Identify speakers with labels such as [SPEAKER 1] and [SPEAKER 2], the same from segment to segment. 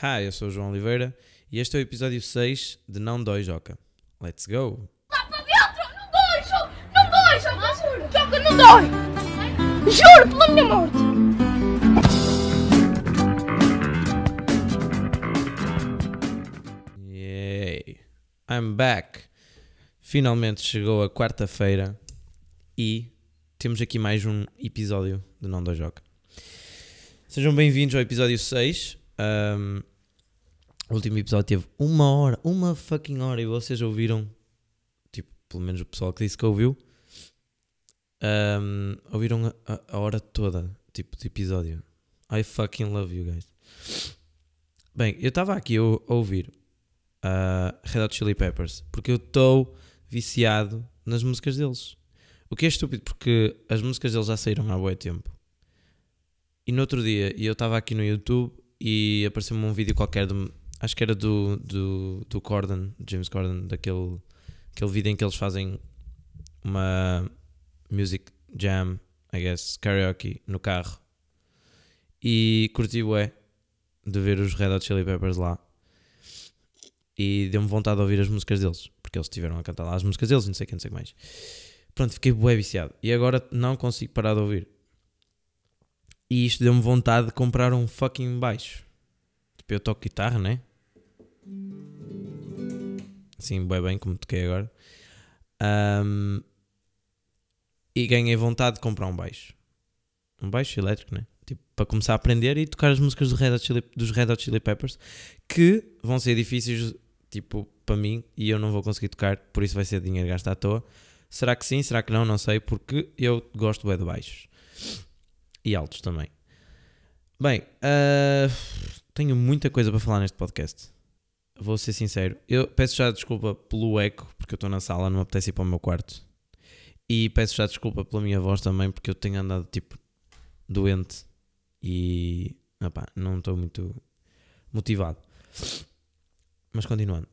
[SPEAKER 1] Hi, eu sou o João Oliveira e este é o episódio 6 de Não Dói Joca. Let's go!
[SPEAKER 2] Lá para dentro! Não dói, Joca! Não dói, Joca! Joca, não dói! Juro pela minha morte!
[SPEAKER 1] Yay! I'm back! Finalmente chegou a quarta-feira e temos aqui mais um episódio de Não Dói Joca. Sejam bem-vindos ao episódio 6. Um, o último episódio teve uma hora, uma fucking hora, e vocês ouviram, tipo, pelo menos o pessoal que disse que ouviu, um, ouviram a, a- hora toda, tipo, de episódio. I fucking love you guys. Bem, eu estava aqui a, a ouvir uh, Red Hot Chili Peppers porque eu estou viciado nas músicas deles. O que é estúpido porque as músicas deles já saíram há bué tempo. E no outro dia eu estava aqui no YouTube e apareceu-me um vídeo qualquer de, acho que era do, do, do Corden, James Corden, daquele aquele vídeo em que eles fazem uma music jam, I guess, karaoke no carro. E curti bué de ver os Red Hot Chili Peppers lá. E deu-me vontade de ouvir as músicas deles, porque eles estiveram a cantar lá as músicas deles não sei o que, não sei mais. Pronto, fiquei bué viciado. E agora não consigo parar de ouvir. E isto deu-me vontade de comprar um fucking baixo. Tipo, eu toco guitarra, né? Assim, bué bem, como toquei agora. Ahm, e ganhei vontade de comprar um baixo. Um baixo elétrico, né? Tipo, para começar a aprender e tocar as músicas do Red Hot Chili- dos Red Hot Chili Peppers que vão ser difíceis, tipo, para mim e eu não vou conseguir tocar, por isso vai ser dinheiro gasto à toa. Será que sim? Será que não? Não sei, porque eu gosto bem de baixos e altos também. Bem, ah, tenho muita coisa para falar neste podcast. Vou ser sincero. Eu peço já desculpa pelo eco, porque eu estou na sala, não me apetece ir para o meu quarto. E peço já desculpa pela minha voz também, porque eu tenho andado tipo doente e opá, não estou muito motivado. Mas continuando,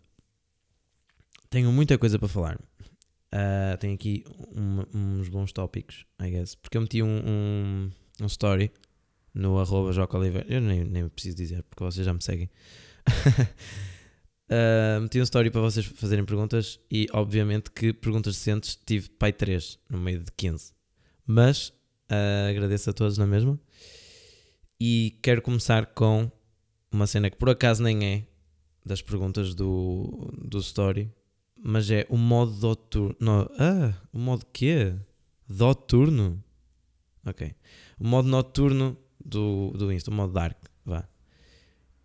[SPEAKER 1] tenho muita coisa para falar. Ah, tenho aqui uns bons tópicos, I guess, porque eu meti um, um, um story no arroba Joca. Eu nem, nem preciso dizer, porque vocês já me seguem. Ah, meti um story para vocês fazerem perguntas e, obviamente, que perguntas decentes tive pai 3 no meio de 15. Mas ah, agradeço a todos na mesma. E quero começar com uma cena que por acaso nem é das perguntas do, do story, mas é o modo noturno. No, ah, o modo quê? Noturno? Ok. O modo noturno do, do Insta, o modo dark.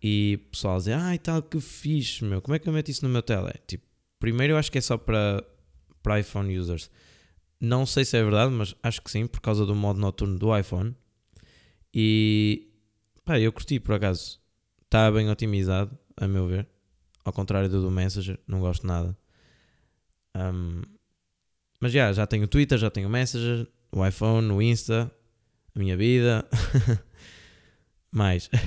[SPEAKER 1] E o pessoal dizer, ai tal, que fixe, meu, como é que eu meto isso no meu tele? Tipo, primeiro eu acho que é só para, para iPhone users. Não sei se é verdade, mas acho que sim, por causa do modo noturno do iPhone. E pá, eu curti por acaso. Está bem otimizado, a meu ver. Ao contrário do do Messenger, não gosto nada. Um, mas já, já tenho o Twitter, já tenho o Messenger, o iPhone, o Insta, a minha vida. Mais.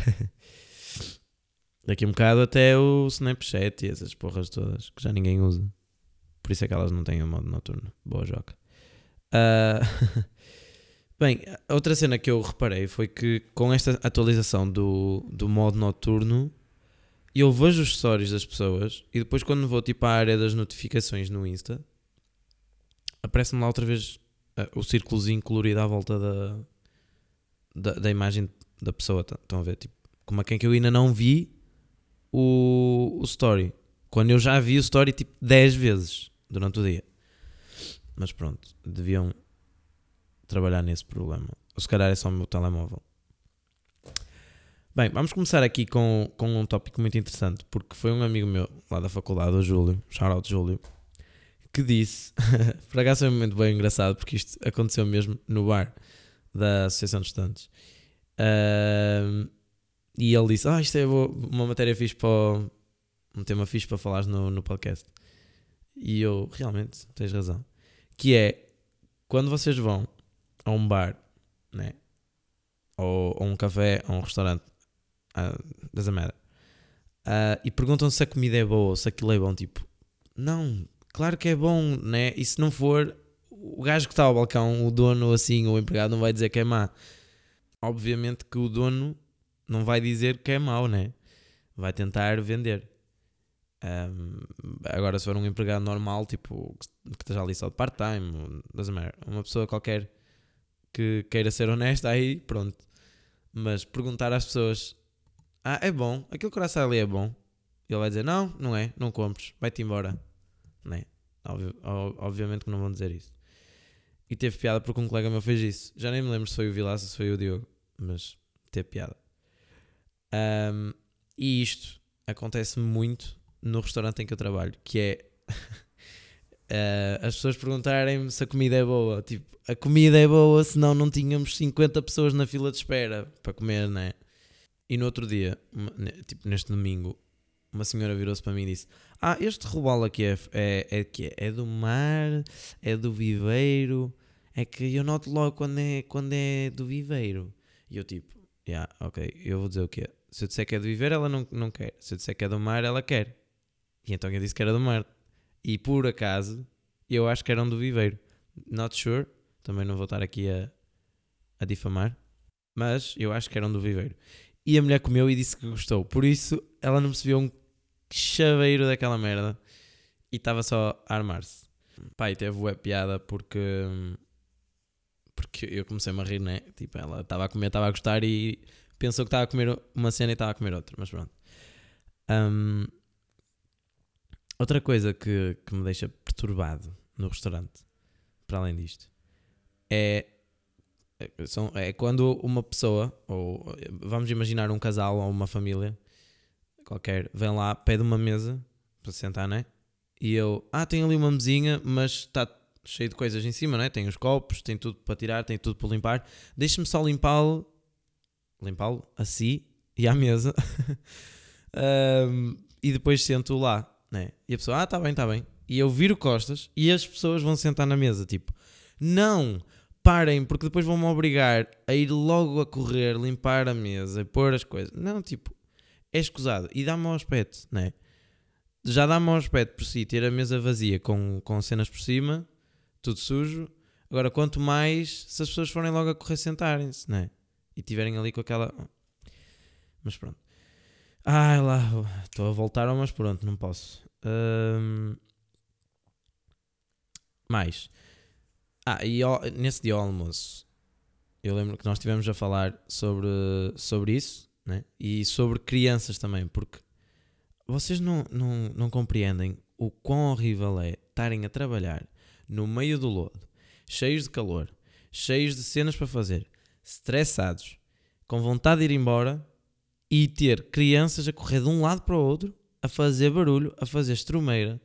[SPEAKER 1] Daqui a um bocado até o Snapchat e essas porras todas que já ninguém usa. Por isso é que elas não têm o modo noturno. Boa joca. Ah, Bem, outra cena que eu reparei foi que com esta atualização do, do modo noturno eu vejo os stories das pessoas e depois quando vou tipo à área das notificações no Insta aparece-me lá outra vez ah, o círculozinho colorido à volta da, da, da imagem da pessoa. Tá- Estão a ver? Tipo, como a quem que eu ainda não vi o, o story. Quando eu já vi o story tipo 10 vezes durante o dia. Mas pronto, deviam trabalhar nesse problema. Ou se calhar é só o meu telemóvel. Bem, vamos começar aqui com, com um tópico muito interessante, porque foi um amigo meu lá da faculdade, o Júlio, shout Júlio, que disse, por acaso foi um momento bem engraçado, porque isto aconteceu mesmo no bar da Associação de Estudantes. Ahm, e ele disse: Ah, isto é boa- uma matéria fixe para. um tema fixe para falares no, no podcast. E eu, realmente, tens razão. Que é quando vocês vão a um bar, né? Ou, ou um café, ou um restaurante, uh, doesn't matter, ah, e perguntam se a comida é boa ou se aquilo é bom, tipo, não, claro que é bom, né? E se não for, o gajo que está ao balcão, o dono assim, o empregado, não vai dizer que é má. Obviamente que o dono não vai dizer que é mau, né? vai tentar vender. Um, agora, se for um empregado normal, tipo, que esteja ali só de part-time, uma pessoa qualquer que queira ser honesta, aí pronto. Mas perguntar às pessoas: Ah, é bom, aquele coração ali é bom. Ele vai dizer: Não, não é, não compres, vai-te embora. Não é? Óbvio- ó- obviamente que não vão dizer isso. E teve piada porque um colega meu fez isso. Já nem me lembro se foi o Vilaça, se foi o Diogo, mas teve piada. Um, e isto acontece muito no restaurante em que eu trabalho, que é eh, as pessoas perguntarem-me se a comida é boa. Tipo, a comida é boa, senão não tínhamos 50 pessoas na fila de espera para comer, né? E no outro dia, tipo neste domingo, uma senhora virou-se para mim e disse: Ah, este robalo aqui é, é, é, que é, é do mar, é do viveiro. É que eu noto logo quando é, quando é do viveiro. E eu tipo, yeah, ok, eu vou dizer o quê? Se eu disser que é do viveiro, ela não, não quer. Se eu disser que é do mar, ela quer. E então eu disse que era do mar. E por acaso, eu acho que eram do viveiro. Not sure. Também não vou estar aqui a, a difamar. Mas eu acho que eram do viveiro. E a mulher comeu e disse que gostou. Por isso, ela não percebeu um chaveiro daquela merda. E estava só a armar-se. E teve web piada porque. Porque eu comecei-me a rir, né? Tipo, ela estava a comer, estava a gostar e pensou que estava a comer uma cena e estava a comer outra. Mas pronto. Ahm, outra coisa que, que me deixa perturbado no restaurante, para além disto, é, é- é quando uma pessoa, ou vamos imaginar um casal ou uma família qualquer, vem lá, pede uma mesa para sentar, né? E eu, ah, tem ali uma mesinha, mas está cheio de coisas em cima, né? Tem os copos, tem tudo para tirar, tem tudo para limpar. Deixa-me só limpá-lo, limpá-lo a si e à mesa. Ahm, e depois sento lá, né? E a pessoa, ah, tá bem, tá bem. E eu viro costas e as pessoas vão sentar na mesa, tipo, não, parem, porque depois vão-me obrigar a ir logo a correr, limpar a mesa pôr as coisas. Não, tipo, é escusado. E dá-me ao aspecto, né? Já dá-me ao aspecto por si ter a mesa vazia com, com cenas por cima, tudo sujo. Agora, quanto mais se as pessoas forem logo a correr sentarem-se, né? E tiverem ali com aquela. Mas pronto. Ai lá, estou a voltar, mas pronto, não posso. Ahm, Mais. Ah, e nesse dia ao almoço, eu lembro que nós estivemos a falar sobre, sobre isso, né? E sobre crianças também, porque vocês não, não, não compreendem o quão horrível é estarem a trabalhar no meio do lodo, cheios de calor, cheios de cenas para fazer, estressados, com vontade de ir embora e ter crianças a correr de um lado para o outro, a fazer barulho, a fazer estrumeira,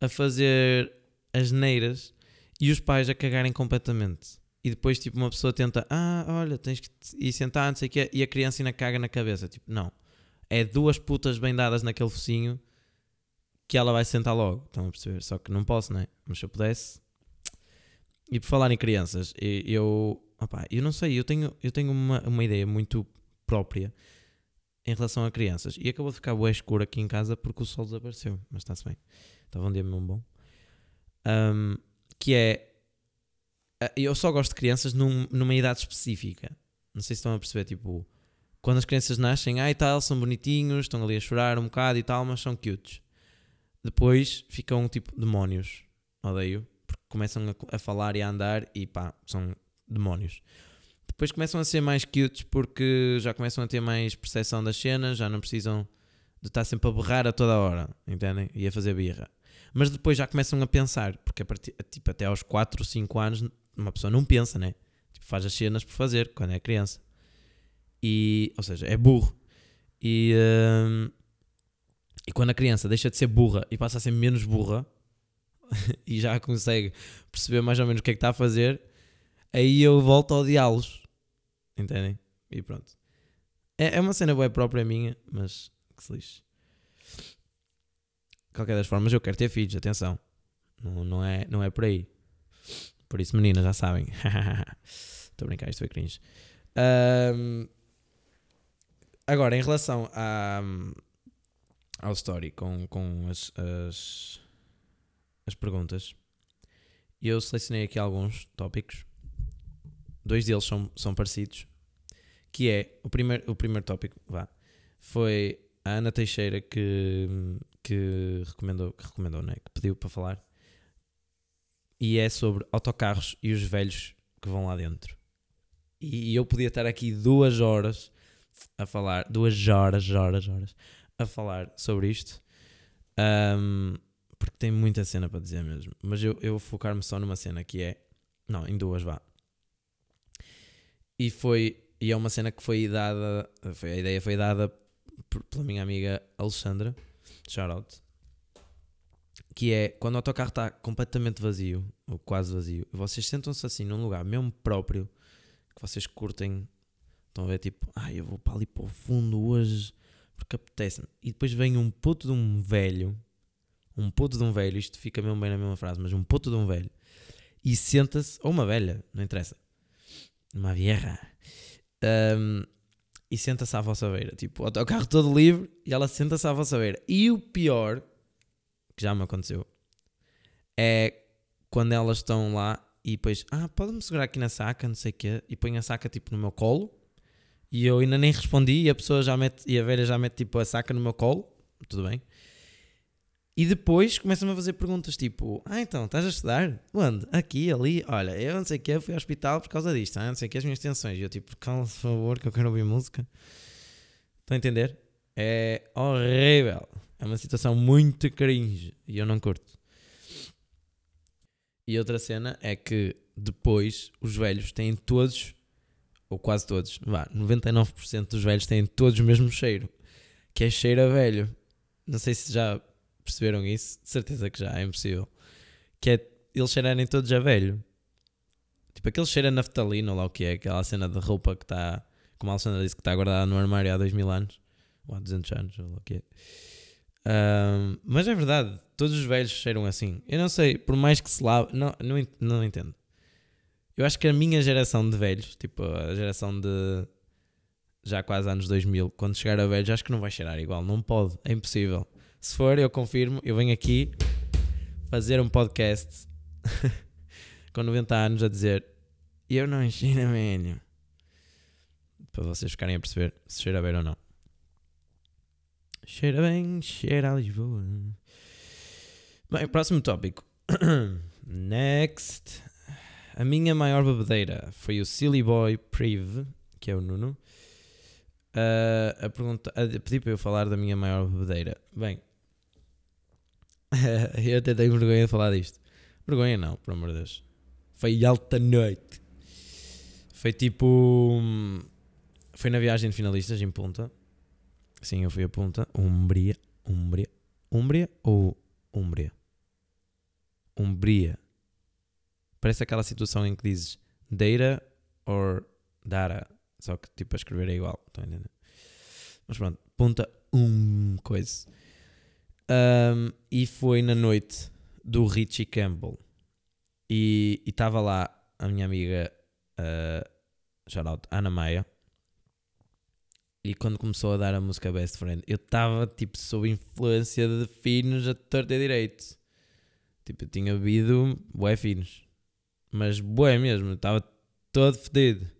[SPEAKER 1] a fazer asneiras e os pais a cagarem completamente. E depois, tipo, uma pessoa tenta, ah, olha, tens que ir sentar, não sei o quê, e a criança ainda caga na cabeça. Tipo, não. É duas putas bem dadas naquele focinho que ela vai sentar logo. Estão a perceber? Só que não posso, né? Mas se eu pudesse. E por falar em crianças, eu. Opá, eu não sei, eu tenho, eu tenho uma, uma ideia muito própria em relação a crianças. E acabou de ficar bué escuro aqui em casa porque o sol desapareceu. Mas está-se bem. Estava um dia mesmo bom. Ahm, que é. ah, Eu só gosto de crianças num- numa idade específica. Não sei se estão a perceber, tipo. Quando as crianças nascem, ai tal, são bonitinhos, estão ali a chorar um bocado e tal, mas são cutes. Depois ficam tipo demónios. Odeio. Porque começam a, a falar e a andar e pá, são demónios. Depois começam a ser mais cutes porque já começam a ter mais percepção das cenas, já não precisam de estar sempre a berrar a toda hora, entendem? E a fazer birra. Mas depois já começam a pensar, porque a partir, tipo, até aos 4 ou 5 anos uma pessoa não pensa, né? Tipo, faz as cenas por fazer quando é criança. E, ou seja, é burro. E, hum, e quando a criança deixa de ser burra e passa a ser menos burra e já consegue perceber mais ou menos o que é que está a fazer, aí eu volto a odiá-los. Entendem? E pronto. É, é uma cena boa própria minha, mas que se lixe. De qualquer das formas, eu quero ter filhos, atenção. Não, não, é, não é por aí. Por isso, meninas, já sabem. Estou a brincar, isto foi cringe. Ahm, agora, em relação à, ao story com, com as, as, as perguntas, eu selecionei aqui alguns tópicos. Dois deles são, são parecidos. Que é o primeiro, o primeiro tópico, vá, foi a Ana Teixeira que, que recomendou, que recomendou, né? Que pediu para falar. E é sobre autocarros e os velhos que vão lá dentro. E eu podia estar aqui duas horas a falar, duas horas, horas, horas, a falar sobre isto. Um, porque tem muita cena para dizer mesmo. Mas eu, eu vou focar-me só numa cena que é. Não, em duas, vá. E foi. E é uma cena que foi dada. Foi, a ideia foi dada por- pela minha amiga Alexandra. Shout out. Que é quando o autocarro está completamente vazio, ou quase vazio, vocês sentam-se assim num lugar mesmo próprio que vocês curtem. Estão a ver tipo, ah, eu vou para ali para o fundo hoje porque apetece-me. E depois vem um puto de um velho, um puto de um velho, isto fica mesmo bem na mesma frase, mas um puto de um velho, e senta-se, ou uma velha, não interessa, uma vieja, um, e senta-se à vossa beira. Tipo, o autocarro todo livre e ela senta-se à vossa beira. E o pior, que já me aconteceu, é quando elas estão lá e depois, ah, pode-me segurar aqui na saca, não sei o quê, e põe a saca tipo no meu colo. E eu ainda nem respondi e a pessoa já mete, e a velha já mete tipo a saca no meu colo, tudo bem. E depois começam-me a fazer perguntas tipo: Ah, então, estás a estudar? Onde? Aqui, ali. Olha, eu não sei o que, fui ao hospital por causa disto. Ah, não sei o que, as minhas tensões. E eu tipo: Calma, por favor, que eu quero ouvir música. Estão a entender? É horrível. É uma situação muito cringe e eu não curto. E outra cena é que depois os velhos têm todos, ou quase todos, vá, 99% dos velhos têm todos o mesmo cheiro, que é cheiro a velho. Não sei se já perceberam isso, de certeza que já, é impossível. Que é eles cheirarem todos a velho. Tipo, aquele cheiro a naftalina, lá o que é, aquela cena de roupa que está, como a Alexandra disse, que está guardada no armário há 2000 anos, ou há 200 anos, ou lá o que é. Ahm, mas é verdade, todos os velhos cheiram assim. Eu não sei, por mais que se lave, não, não, não entendo. Eu acho que a minha geração de velhos, tipo a geração de já quase anos 2000, quando chegar a velhos, acho que não vai cheirar igual. Não pode, é impossível. Se for, eu confirmo, eu venho aqui fazer um podcast com 90 anos a dizer eu não cheiro a velho. Para vocês ficarem a perceber se cheira bem ou não. Cheira bem, cheira a Lisboa. Bem, próximo tópico. Next. A minha maior bebedeira foi o Silly Boy Prive, que é o Nuno. Ah, a, pergunta, a pedir para eu falar da minha maior bebedeira. Bem, eu até tenho vergonha de falar disto. Vergonha não, por amor de Deus. Foi alta noite. Foi tipo. hum, Foi na viagem de finalistas em Punta. Sim, eu fui a Punta. Umbria. Umbria. Umbria ou Umbria? Umbria. Parece aquela situação em que dizes Deira or Dara. Só que tipo a escrever é igual. Estão a entender? Mas pronto. Punta. Um coisa. Um, e foi na noite do Richie Campbell. E estava lá a minha amiga, uh, Ana Maia. E quando começou a dar a música Best Friend, eu estava tipo sob influência de finos a torta e direito. Tipo, eu tinha bebido bué finos. Mas bué mesmo, estava todo fedido.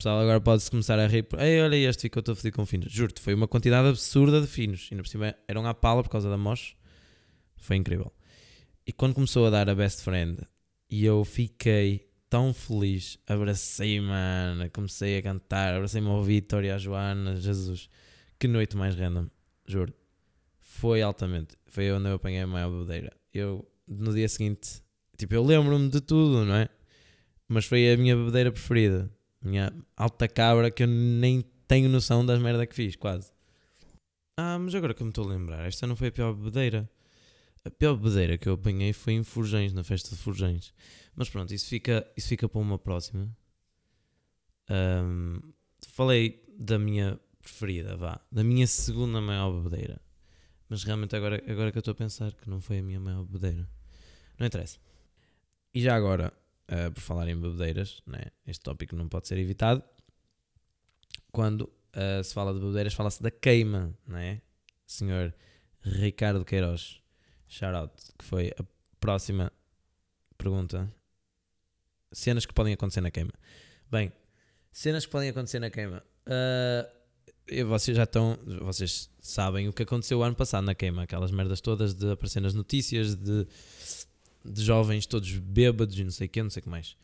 [SPEAKER 1] Pessoal agora pode-se começar a rir. Ei, olha este ficou todo fedido com finos. Juro-te, foi uma quantidade absurda de finos. E ainda por cima eram à pala por causa da mosh. Foi incrível. E quando começou a dar a Best Friend, e eu fiquei tão feliz, abracei, mano, comecei a cantar, abracei-me ao Vitor e à Joana, Jesus, que noite mais random, juro. Foi altamente, foi onde eu apanhei a maior bebedeira. Eu, no dia seguinte, tipo, eu lembro-me de tudo, não é? Mas foi a minha bebedeira preferida, minha alta cabra que eu nem tenho noção das merda que fiz, quase. Ah, mas agora que me estou a lembrar, esta não foi a pior bebedeira. A pior bebedeira que eu apanhei foi em Forjães, na festa de Forjães. Mas pronto, isso fica, isso fica para uma próxima. Ahm, falei da minha preferida, vá. Da minha segunda maior bebedeira. Mas realmente agora, agora que eu estou a pensar que não foi a minha maior bebedeira. Não interessa. E já agora, ah, por falar em bebedeiras, né? este tópico não pode ser evitado. Quando ah, se fala de bebedeiras, fala-se da queima, não é? Senhor Ricardo Queiroz shout out, que foi a próxima pergunta. Cenas que podem acontecer na queima. Bem, cenas que podem acontecer na queima. E vocês já estão. Vocês sabem o que aconteceu o ano passado na queima. Aquelas merdas todas de aparecer nas notícias, de, de jovens todos bêbados e não sei o que, não sei o que mais.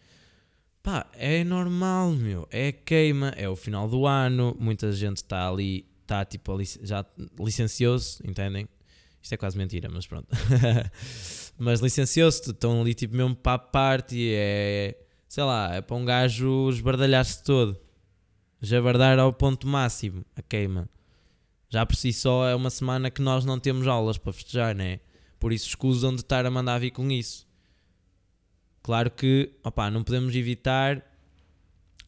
[SPEAKER 1] Pá, é normal, meu. É queima, é o final do ano. Muita gente está ali, está tipo, já licenciou-se, entendem? Isto é quase mentira, mas pronto. mas licenciou-se, estão ali tipo mesmo para a parte. É, sei lá, é para um gajo esbardalhar-se todo. Jabardar ao ponto máximo, a queima. Já por si só é uma semana que nós não temos aulas para festejar, né? Por isso escusam de estar a mandar vir com isso. Claro que, opá, não podemos evitar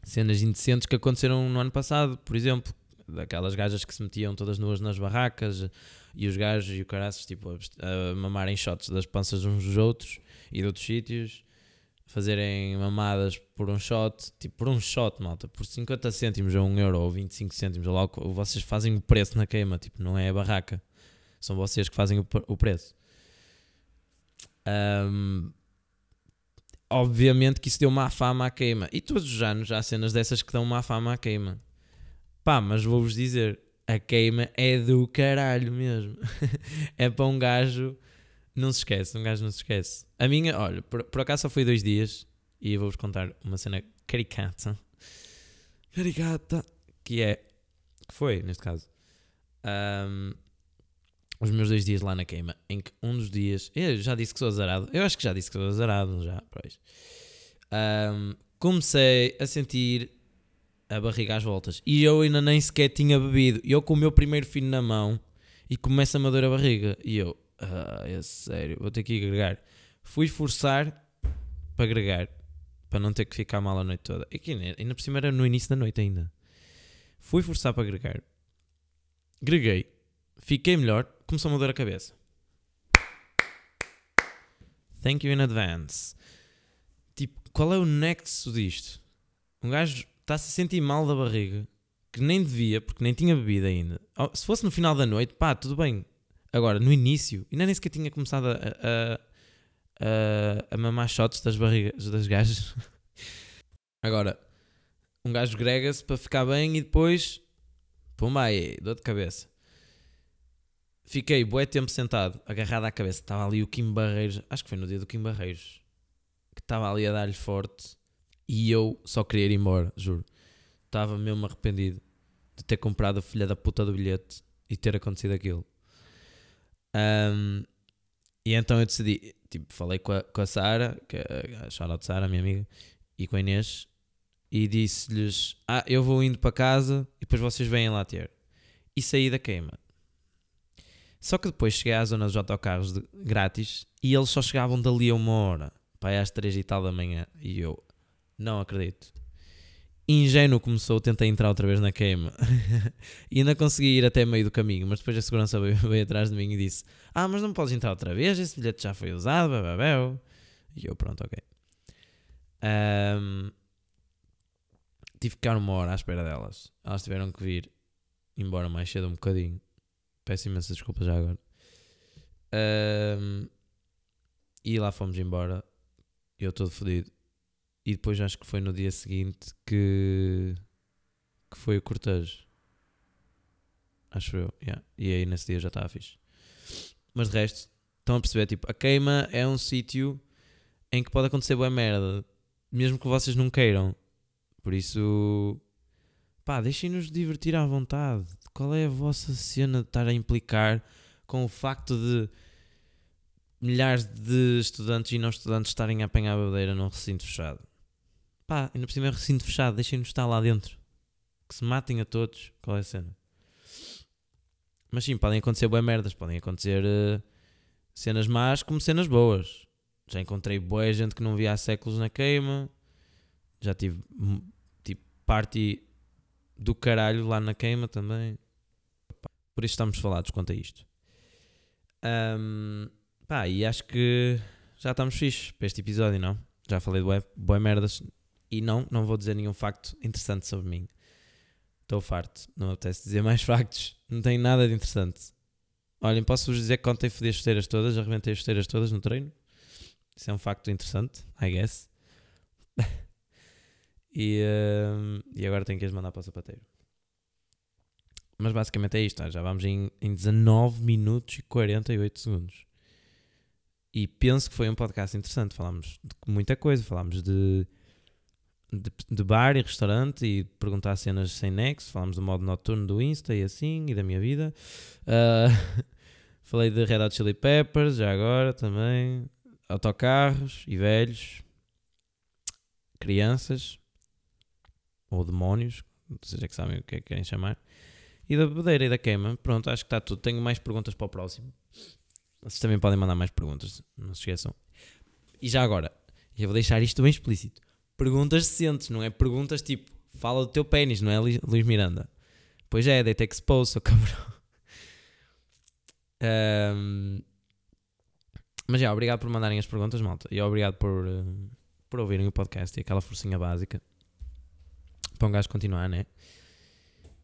[SPEAKER 1] cenas indecentes que aconteceram no ano passado, por exemplo, daquelas gajas que se metiam todas nuas nas barracas e os gajos e o caraças tipo a, mamarem shots das panças uns dos outros e de outros sítios, fazerem mamadas por um shot, tipo por um shot, malta, por 50 cêntimos ou 1 euro ou 25 cêntimos, lá, vocês fazem o preço na queima, tipo, não é a barraca, são vocês que fazem o preço. Ahm, obviamente que isso deu má fama à queima. E todos os anos há cenas dessas que dão má fama à queima. Pá, mas vou-vos dizer, a queima é do caralho mesmo. é para um gajo, não se esquece, um gajo não se esquece. A minha, olha, por, por acaso só foi dois dias e eu vou-vos contar uma cena caricata. Caricata. Que é, que foi, neste caso, ahm, os meus dois dias lá na queima, em que um dos dias, eu já disse que sou azarado, eu acho que já disse que sou azarado, já, pois. Ahm, comecei a sentir a barriga às voltas e eu ainda nem sequer tinha bebido. Eu com o meu primeiro fino na mão e começa a doer a barriga. E eu, ah, é sério, vou ter que agregar. Fui forçar para agregar, para não ter que ficar mal a noite toda. E que ainda por cima era no início da noite ainda. Fui forçar para agregar. Greguei. Fiquei melhor. Começou-me a doer a cabeça. Thank you in advance. Tipo, qual é o nexo disto? Um gajo está-se a sentir mal da barriga, que nem devia, porque nem tinha bebido ainda. Oh, Se fosse no final da noite, pá, tudo bem. Agora, no início, ainda nem sequer tinha começado a, a, a, a mamar shots das barrigas das gajas. Agora, um gajo grega-se para ficar bem e depois, pumba aí, dor de cabeça. Fiquei bué tempo sentado, agarrado à cabeça. Estava ali o Kim Barreiros, acho que foi no dia do Kim Barreiros, que estava ali a dar-lhe forte e eu só queria ir embora, juro. Estava mesmo arrependido de ter comprado a filha da puta do bilhete e ter acontecido aquilo. Ahm, e então eu decidi, tipo, falei com a, com a Sara, que é a shout out Sara, minha amiga, e com a Inês, e disse-lhes: Ah, eu vou indo para casa e depois vocês vêm lá ter. E saí da queima. Só que depois cheguei à zona dos autocarros de- grátis e eles só chegavam dali a uma hora, para às três e tal da manhã. E eu não acredito. Ingênuo começou, tentei entrar outra vez na queima e ainda consegui ir até meio do caminho. Mas depois a segurança veio, veio atrás de mim e disse: Ah, mas não podes entrar outra vez, esse bilhete já foi usado. E eu, pronto, ok. Ahm, tive que ficar uma hora à espera delas. Elas tiveram que vir embora mais cedo um bocadinho. Peço imensa desculpa já agora. Ahm, e lá fomos embora. Eu todo fodido. E depois acho que foi no dia seguinte que, que foi o cortejo. Acho eu. yeah. E aí nesse dia já estava fixe. Mas de resto, estão a perceber? Tipo, a queima é um sítio em que pode acontecer boa merda. Mesmo que vocês não queiram. Por isso, pá, deixem-nos divertir à vontade. Qual é a vossa cena de estar a implicar com o facto de milhares de estudantes e não estudantes estarem a apanhar a bebedeira num recinto fechado? Pá, ainda por cima é recinto fechado, deixem-nos estar lá dentro. Que se matem a todos. Qual é a cena? Mas sim, podem acontecer boas merdas, podem acontecer eh, cenas más como cenas boas. Já encontrei boa gente que não via há séculos na queima. Já tive hum, tipo party do caralho lá na queima também. Por isso estamos falados quanto a isto. Ahm, pá, e acho que já estamos fixes para este episódio, não? Já falei de boas merdas. E não, não vou dizer nenhum facto interessante sobre mim. Estou farto. Não apetece dizer mais factos. Não tenho nada de interessante. Olhem, posso-vos dizer que ontem fodi as esteiras todas, arrebentei as esteiras todas no treino. Isso é um facto interessante, I guess. e, e agora tenho que as mandar para o sapateiro. Mas basicamente é isto. tá? Já vamos em, em 19 minutos e 48 segundos. E penso que foi um podcast interessante. Falámos de muita coisa. Falámos de, de, de bar e restaurante e perguntar cenas sem nexo. Falámos do modo noturno do Insta e assim, e da minha vida. Ah, falei de Red Hot Chili Peppers, já agora também. Autocarros e velhos. Crianças. Ou demónios. Seja que sabem o que é que querem chamar. E da bebedeira e da queima. Pronto, acho que está tudo. Tenho mais perguntas para o próximo. Vocês também podem mandar mais perguntas, não se esqueçam. E já agora, eu vou deixar isto bem explícito. Perguntas decentes, não é perguntas tipo, fala do teu pênis, não é Lu- Luís Miranda? Pois é, deita expose, seu cabrão. Ahm, mas já, obrigado por mandarem as perguntas, malta. E obrigado por, eh, por ouvirem o podcast e aquela forcinha básica. Para um gajo continuar, né?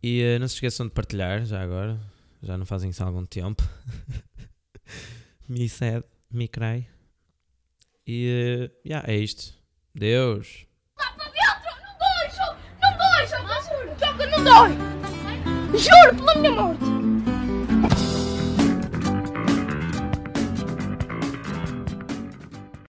[SPEAKER 1] E eh, não se esqueçam de partilhar, já agora. Já não fazem isso há algum tempo. me sad, me cry. E uh, yeah, é isto. Deus.
[SPEAKER 2] Lá para dentro! Não dói! Não dói, Joca! Joca, não dói! Juro pela minha morte!